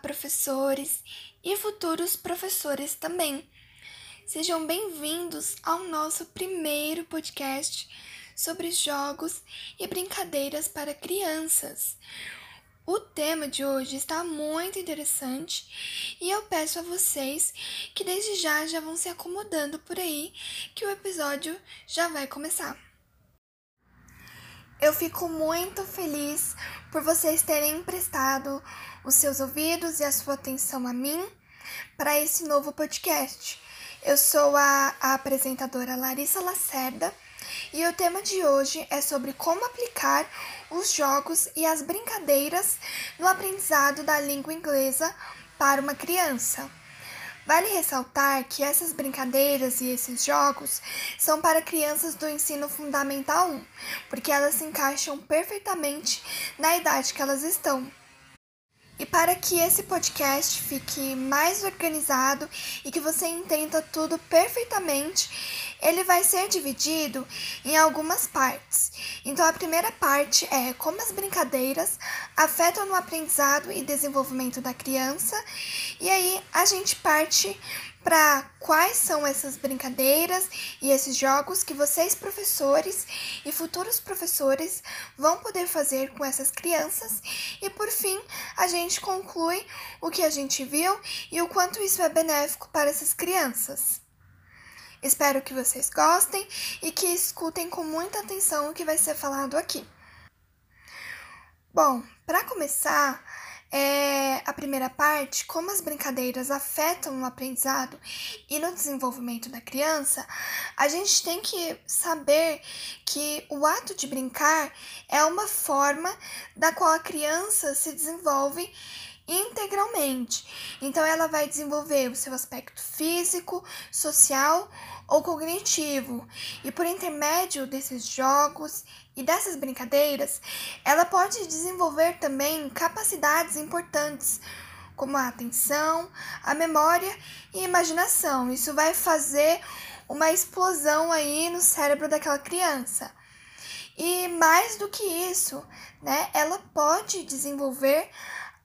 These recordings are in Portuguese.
professores e futuros professores também. Sejam bem-vindos ao nosso primeiro podcast sobre jogos e brincadeiras para crianças. O tema de hoje está muito interessante e eu peço a vocês que desde já já vão se acomodando por aí que o episódio já vai começar. Eu fico muito feliz por vocês terem emprestado os seus ouvidos e a sua atenção a mim para esse novo podcast. Eu sou a, a apresentadora Larissa Lacerda e o tema de hoje é sobre como aplicar os jogos e as brincadeiras no aprendizado da língua inglesa para uma criança. Vale ressaltar que essas brincadeiras e esses jogos são para crianças do ensino fundamental 1, porque elas se encaixam perfeitamente na idade que elas estão. E para que esse podcast fique mais organizado e que você entenda tudo perfeitamente, ele vai ser dividido em algumas partes. Então, a primeira parte é como as brincadeiras afetam no aprendizado e desenvolvimento da criança, e aí a gente parte para quais são essas brincadeiras e esses jogos que vocês, professores e futuros professores, vão poder fazer com essas crianças. E por fim, a gente conclui o que a gente viu e o quanto isso é benéfico para essas crianças. Espero que vocês gostem e que escutem com muita atenção o que vai ser falado aqui. Bom, para começar, é, a primeira parte, como as brincadeiras afetam no aprendizado e no desenvolvimento da criança, a gente tem que saber que o ato de brincar é uma forma da qual a criança se desenvolve integralmente. Então, ela vai desenvolver o seu aspecto físico, social ou cognitivo, e por intermédio desses jogos e dessas brincadeiras, ela pode desenvolver também capacidades importantes, como a atenção, a memória e a imaginação. Isso vai fazer uma explosão aí no cérebro daquela criança. E mais do que isso, né, ela pode desenvolver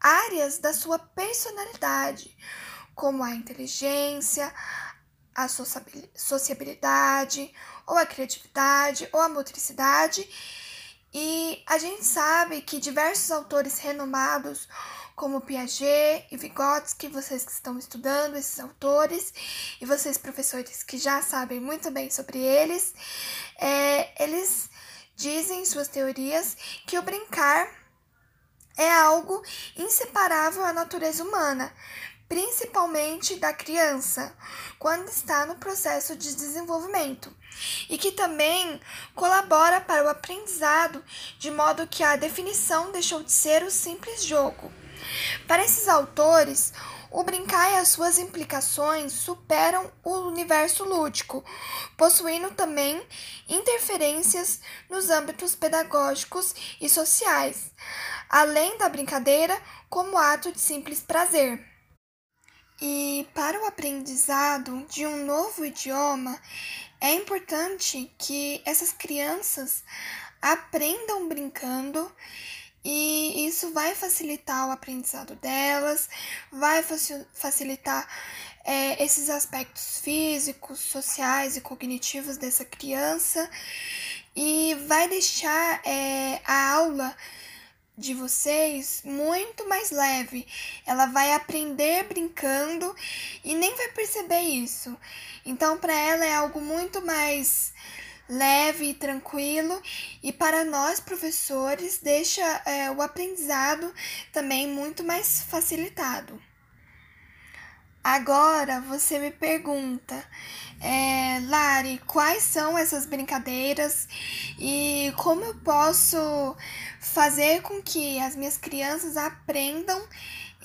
áreas da sua personalidade, como a inteligência, a sociabilidade, ou a criatividade, ou a motricidade. E a gente sabe que diversos autores renomados, como Piaget e Vygotsky, vocês que estão estudando esses autores, e vocês professores que já sabem muito bem sobre eles, é, eles dizem em suas teorias que o brincar algo inseparável à natureza humana, principalmente da criança, quando está no processo de desenvolvimento, e que também colabora para o aprendizado, de modo que a definição deixou de ser o simples jogo. Para esses autores, o brincar e as suas implicações superam o universo lúdico, possuindo também interferências nos âmbitos pedagógicos e sociais, além da brincadeira como ato de simples prazer. E para o aprendizado de um novo idioma, é importante que essas crianças aprendam brincando e isso vai facilitar o aprendizado delas, vai facilitar é, esses aspectos físicos, sociais e cognitivos dessa criança e vai deixar é, a aula de vocês muito mais leve. Ela vai aprender brincando e nem vai perceber isso. Então, para ela é algo muito mais leve e tranquilo, e para nós professores deixa é, o aprendizado também muito mais facilitado. Agora você me pergunta, é, Lari, quais são essas brincadeiras e como eu posso fazer com que as minhas crianças aprendam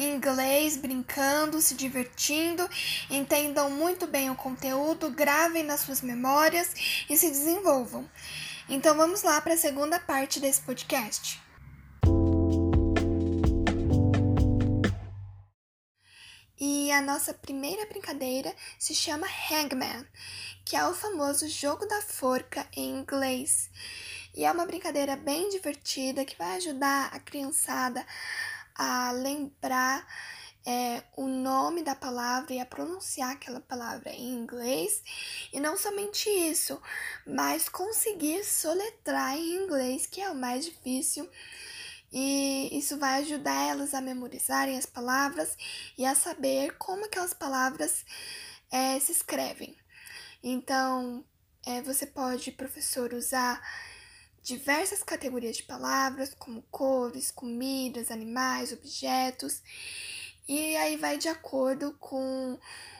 inglês, brincando, se divertindo, entendam muito bem o conteúdo, gravem nas suas memórias e se desenvolvam. Então vamos lá para a segunda parte desse podcast. E a nossa primeira brincadeira se chama Hangman, que é o famoso jogo da forca em inglês. E é uma brincadeira bem divertida que vai ajudar a criançada a lembrar é, o nome da palavra e a pronunciar aquela palavra em inglês. E não somente isso, mas conseguir soletrar em inglês, que é o mais difícil. E isso vai ajudar elas a memorizarem as palavras e a saber como aquelas palavras é, se escrevem. Então, é, você pode, professor, usar diversas categorias de palavras, como cores, comidas, animais, objetos, e aí vai de acordo com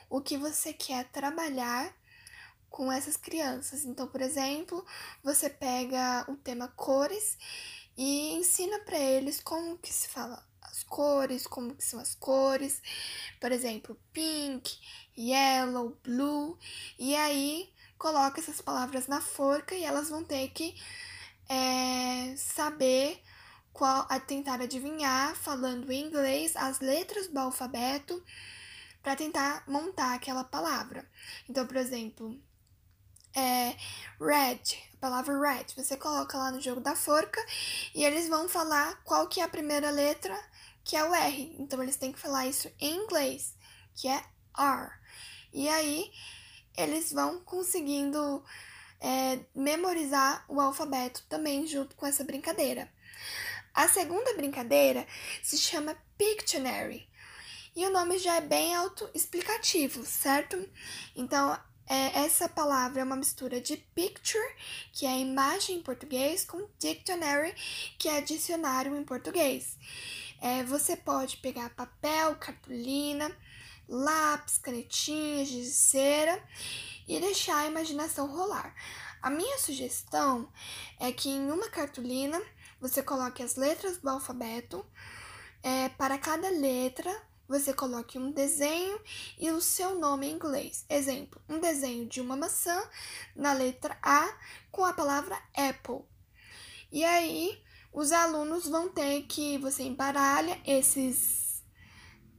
o que você quer trabalhar com essas crianças. Então, por exemplo, você pega o tema cores e ensina para eles como que se fala as cores, como que são as cores, por exemplo, pink, yellow, blue, e aí coloca essas palavras na forca e elas vão ter que é, saber qual a tentar adivinhar falando em inglês as letras do alfabeto para tentar montar aquela palavra. Então, por exemplo, é red, a palavra red, você coloca lá no jogo da forca e eles vão falar qual que é a primeira letra, que é o R. Então eles têm que falar isso em inglês, que é R. E aí eles vão conseguindo é, memorizar o alfabeto também junto com essa brincadeira. A segunda brincadeira se chama Pictionary. E o nome já é bem autoexplicativo, certo? Então, é, essa palavra é uma mistura de picture, que é imagem em português, com dictionary, que é dicionário em português. É, você pode pegar papel, cartolina, lápis, canetinhas, de cera e deixar a imaginação rolar. A minha sugestão é que em uma cartolina você coloque as letras do alfabeto. É, para cada letra, você coloque um desenho e o seu nome em inglês. Exemplo: um desenho de uma maçã na letra A com a palavra apple. E aí, os alunos vão ter que você embaralha esses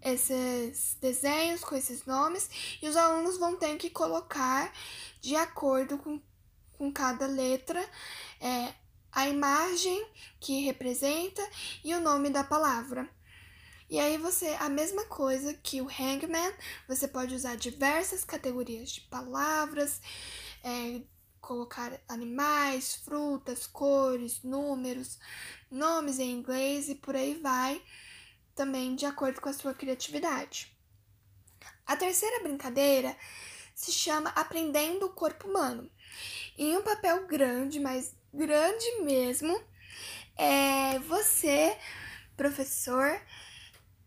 esses desenhos com esses nomes e os alunos vão ter que colocar de acordo com, com cada letra é, a imagem que representa e o nome da palavra. E aí você, a mesma coisa que o Hangman, você pode usar diversas categorias de palavras, é, colocar animais, frutas, cores, números, nomes em inglês e por aí vai também de acordo com a sua criatividade. A terceira brincadeira se chama Aprendendo o Corpo Humano. Em um papel grande, mas grande mesmo, é, você, professor,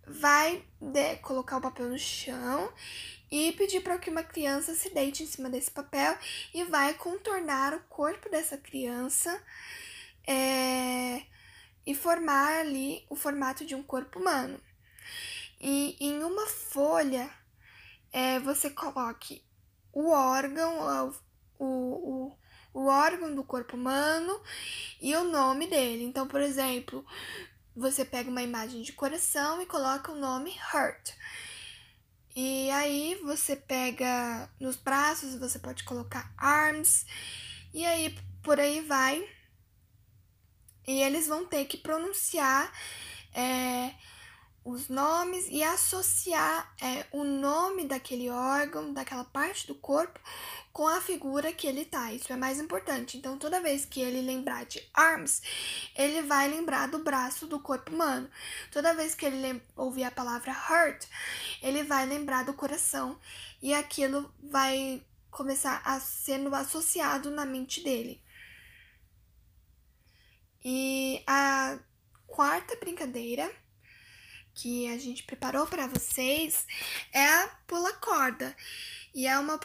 vai de, colocar o papel no chão e pedir para que uma criança se deite em cima desse papel e vai contornar o corpo dessa criança. É, e formar ali o formato de um corpo humano. E em uma folha é, você coloque o órgão, o, o, o órgão do corpo humano e o nome dele. Então, por exemplo, você pega uma imagem de coração e coloca o nome Heart. E aí você pega nos braços, você pode colocar arms, e aí por aí vai e eles vão ter que pronunciar é, os nomes e associar é, o nome daquele órgão, daquela parte do corpo, com a figura que ele tá. Isso é mais importante. Então, toda vez que ele lembrar de arms, ele vai lembrar do braço do corpo humano. Toda vez que ele ouvir a palavra heart, ele vai lembrar do coração. E aquilo vai começar a sendo associado na mente dele. E a quarta brincadeira que a gente preparou para vocês é a pula corda. E é uma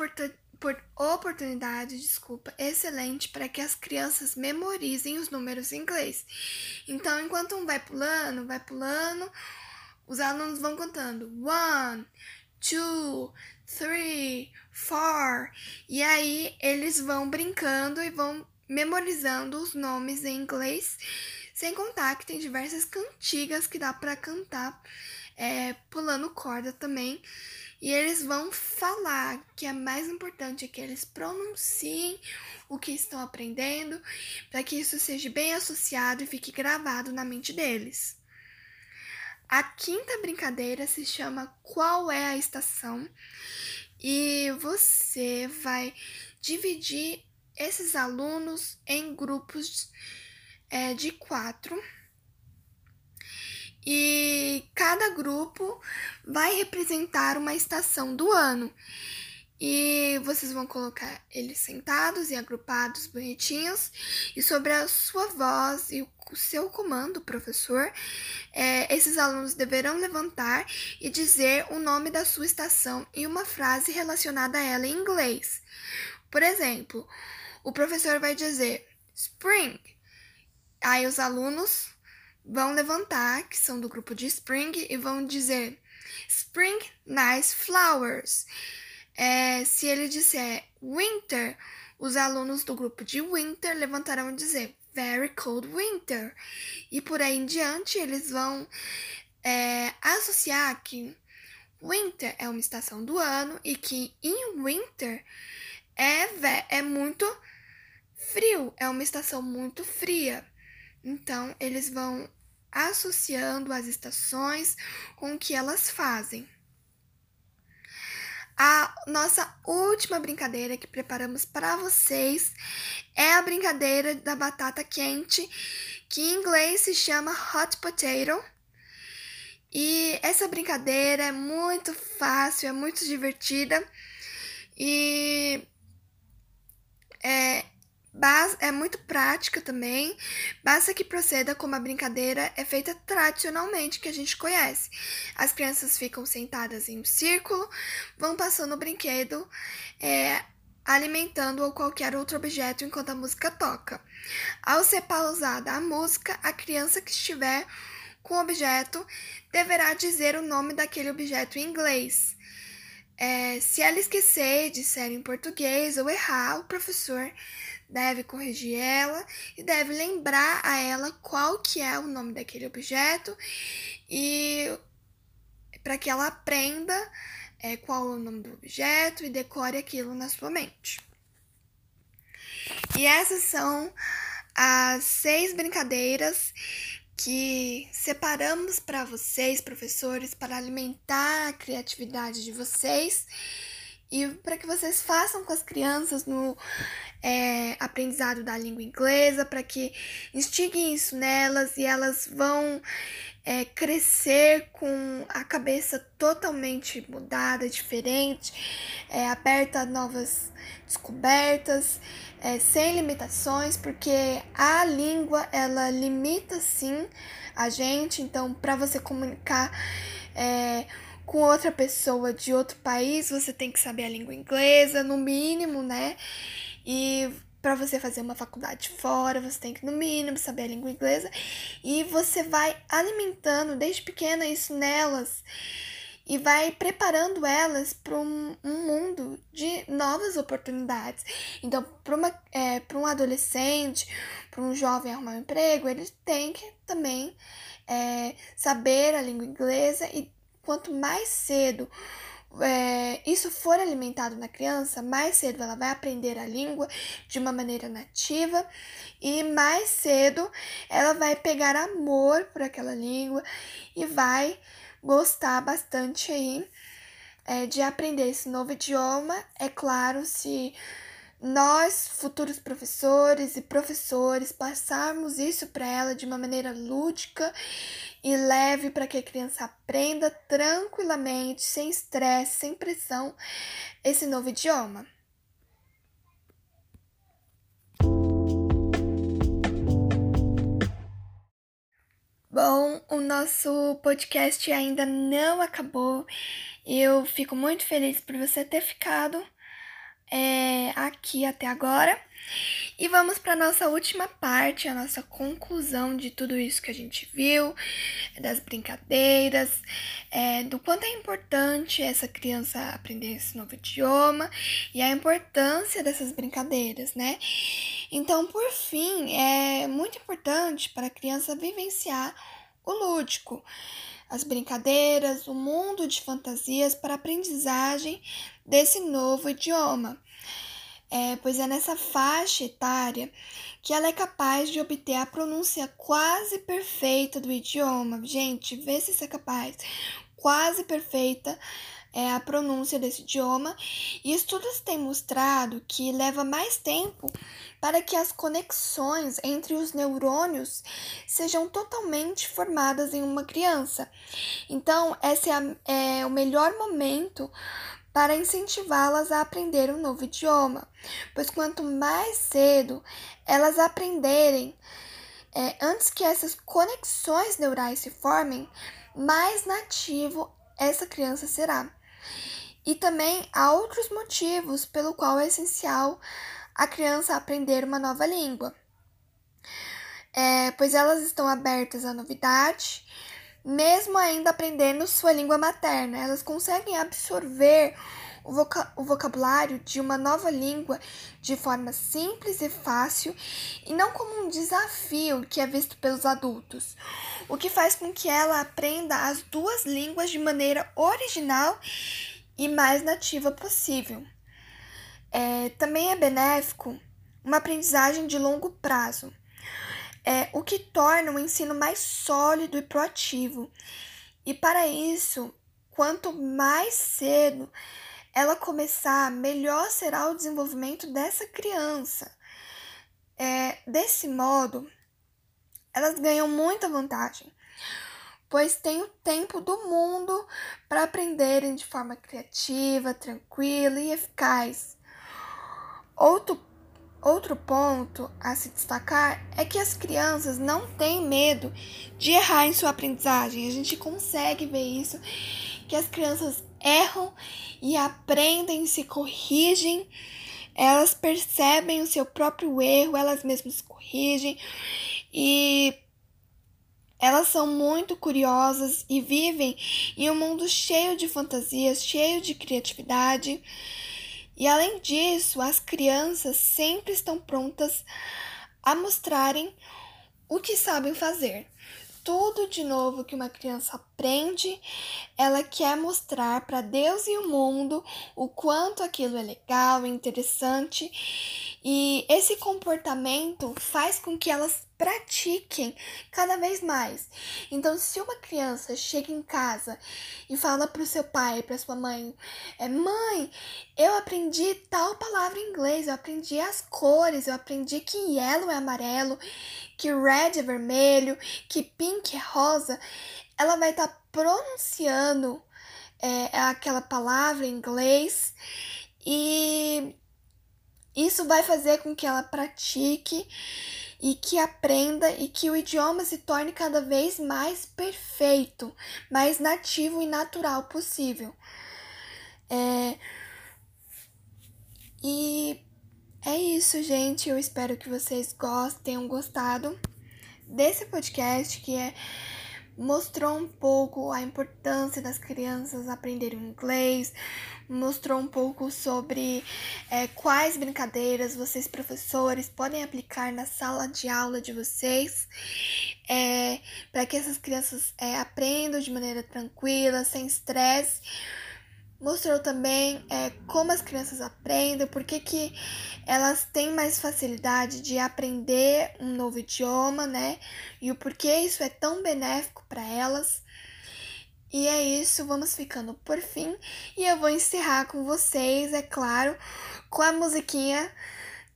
oportunidade, desculpa, excelente para que as crianças memorizem os números em inglês. Então, enquanto um vai pulando, vai pulando, os alunos vão contando one, two, three, four, e aí eles vão brincando e vão memorizando os nomes em inglês, sem contar que tem diversas cantigas que dá para cantar é, pulando corda também. E eles vão falar que é mais importante é que eles pronunciem o que estão aprendendo, para que isso seja bem associado e fique gravado na mente deles. A quinta brincadeira se chama Qual é a estação? E você vai dividir esses alunos em grupos é, de quatro. E cada grupo vai representar uma estação do ano. E vocês vão colocar eles sentados e agrupados bonitinhos. E sobre a sua voz e o seu comando, professor, é, esses alunos deverão levantar e dizer o nome da sua estação e uma frase relacionada a ela em inglês. Por exemplo, o professor vai dizer Spring. Aí os alunos vão levantar, que são do grupo de Spring, e vão dizer Spring Nice Flowers. É, se ele disser winter, os alunos do grupo de winter levantarão e dizer very cold winter. E por aí em diante, eles vão é, associar que winter é uma estação do ano e que in winter é, é muito frio, é uma estação muito fria. Então, eles vão associando as estações com o que elas fazem. A nossa última brincadeira que preparamos para vocês é a brincadeira da batata quente, que em inglês se chama hot potato. E essa brincadeira é muito fácil, é muito divertida e é, é muito prática também. Basta que proceda como a brincadeira é feita tradicionalmente, que a gente conhece. As crianças ficam sentadas em um círculo, vão passando o brinquedo, é, alimentando ou qualquer outro objeto enquanto a música toca. Ao ser pausada a música, a criança que estiver com o objeto deverá dizer o nome daquele objeto em inglês. É, se ela esquecer de ser em português ou errar, o professor deve corrigir ela e deve lembrar a ela qual que é o nome daquele objeto e para que ela aprenda é, qual é o nome do objeto e decore aquilo na sua mente. E essas são as seis brincadeiras que separamos para vocês, professores, para alimentar a criatividade de vocês e para que vocês façam com as crianças no é, aprendizado da língua inglesa, para que instiguem isso nelas e elas vão é, crescer com a cabeça totalmente mudada, diferente, é, aberta a novas descobertas, é, sem limitações, porque a língua ela limita sim a gente, então para você comunicar é, com outra pessoa de outro país, você tem que saber a língua inglesa, no mínimo, né? E para você fazer uma faculdade fora, você tem que, no mínimo, saber a língua inglesa. E você vai alimentando desde pequena isso nelas e vai preparando elas para um, um, mundo de novas oportunidades. Então, para é, um adolescente, para um jovem arrumar um emprego, ele tem que também é, saber a língua inglesa e quanto mais cedo é, isso for alimentado na criança, mais cedo ela vai aprender a língua de uma maneira nativa e mais cedo ela vai pegar amor por aquela língua e vai gostar bastante aí é, de aprender esse novo idioma. É claro, se nós, futuros professores e professores, passarmos isso para ela de uma maneira lúdica e leve para que a criança aprenda tranquilamente, sem estresse, sem pressão, esse novo idioma. Bom, o nosso podcast ainda não acabou. Eu fico muito feliz por você ter ficado é, aqui até agora. E vamos para nossa última parte, a nossa conclusão de tudo isso que a gente viu, das brincadeiras, é, do quanto é importante essa criança aprender esse novo idioma e a importância dessas brincadeiras, né? Então, por fim, é muito importante para a criança vivenciar o lúdico as brincadeiras, o mundo de fantasias para a aprendizagem desse novo idioma. é, pois é nessa faixa etária que ela é capaz de obter a pronúncia quase perfeita do idioma. Gente, vê se isso é capaz. Quase perfeita é a pronúncia desse idioma, e estudos têm mostrado que leva mais tempo para que as conexões entre os neurônios sejam totalmente formadas em uma criança. Então, esse é, é o melhor momento para incentivá-las a aprender um novo idioma, pois quanto mais cedo elas aprenderem, é, antes que essas conexões neurais se formem, mais nativo essa criança será. E também há outros motivos pelo qual é essencial a criança aprender uma nova língua. É, pois elas estão abertas à novidade, mesmo ainda aprendendo sua língua materna. Elas conseguem absorver o, voca o vocabulário de uma nova língua de forma simples e fácil e não como um desafio que é visto pelos adultos, o que faz com que ela aprenda as duas línguas de maneira original e mais nativa possível. É, também é benéfico uma aprendizagem de longo prazo, é, o que torna o ensino mais sólido e proativo. E para isso, quanto mais cedo ela começar, melhor será o desenvolvimento dessa criança. É, desse modo, elas ganham muita vantagem pois têm o tempo do mundo para aprenderem de forma criativa, tranquila e eficaz. Outro, outro ponto a se destacar é que as crianças não têm medo de errar em sua aprendizagem. A gente consegue ver isso, que as crianças erram e aprendem, se corrigem, elas percebem o seu próprio erro, elas mesmas corrigem e elas são muito curiosas e vivem em um mundo cheio de fantasias, cheio de criatividade. E além disso, as crianças sempre estão prontas a mostrarem o que sabem fazer. Tudo de novo que uma criança aprende, ela quer mostrar para Deus e o mundo o quanto aquilo é legal, interessante. E esse comportamento faz com que elas pratiquem cada vez mais. Então, se uma criança chega em casa e fala para o seu pai, para sua mãe, é mãe, eu aprendi tal palavra em inglês, eu aprendi as cores, eu aprendi que yellow é amarelo, que red é vermelho, que pink é rosa, ela vai estar tá pronunciando é, aquela palavra em inglês e isso vai fazer com que ela pratique e que aprenda e que o idioma se torne cada vez mais perfeito, mais nativo e natural possível. É... E é isso, gente. Eu espero que vocês gostem, tenham gostado desse podcast que é mostrou um pouco a importância das crianças aprenderem inglês, mostrou um pouco sobre é, quais brincadeiras vocês, professores, podem aplicar na sala de aula de vocês, é, para que essas crianças é, aprendam de maneira tranquila, sem estresse mostrou também é, como as crianças aprendem, por que, que elas têm mais facilidade de aprender um novo idioma, né? E o porquê isso é tão benéfico para elas. E é isso, vamos ficando por fim. E eu vou encerrar com vocês, é claro, com a musiquinha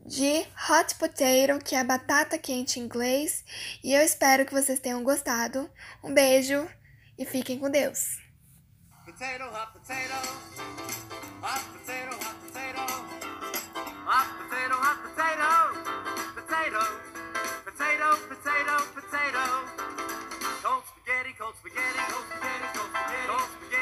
de Hot Potato, que é batata quente em inglês. E eu espero que vocês tenham gostado. Um beijo e fiquem com Deus. potato, hot potato. Hot potato, hot potato. Hot potato, hot potato. Potato, potato, potato, potato. Cold spaghetti, cold spaghetti, cold spaghetti, cold spaghetti. Cold spaghetti.